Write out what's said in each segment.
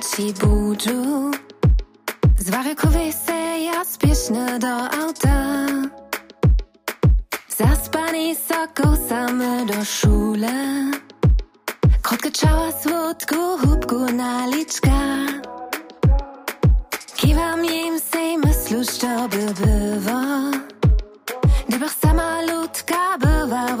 ci budziu Zważy kowyse, ja spieszny do auta. Zaspany soko same do szule. Krótkie ciała, słodku hubku naliczka Kiwam im sej myślu, co by było. Gdybych sama ludka była w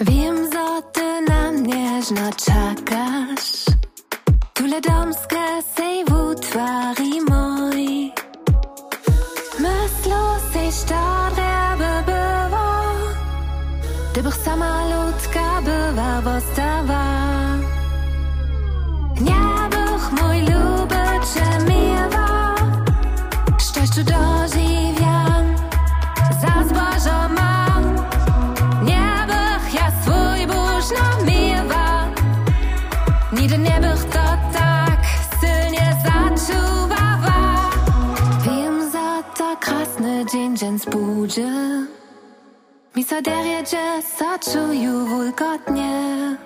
Wiem, że ty na mnie czekasz Tule domskie sej w utwari moj Myślą sej szczere by było Gdybych sama ludka była wostawa Nie bych mój luby cię miewa Szczęściu dożywiam Za zbożo mam Nie bych ja swój burz namiewa Nigdy nie bych dzień zbudzie Mi so derje, że so czuju wilgotnie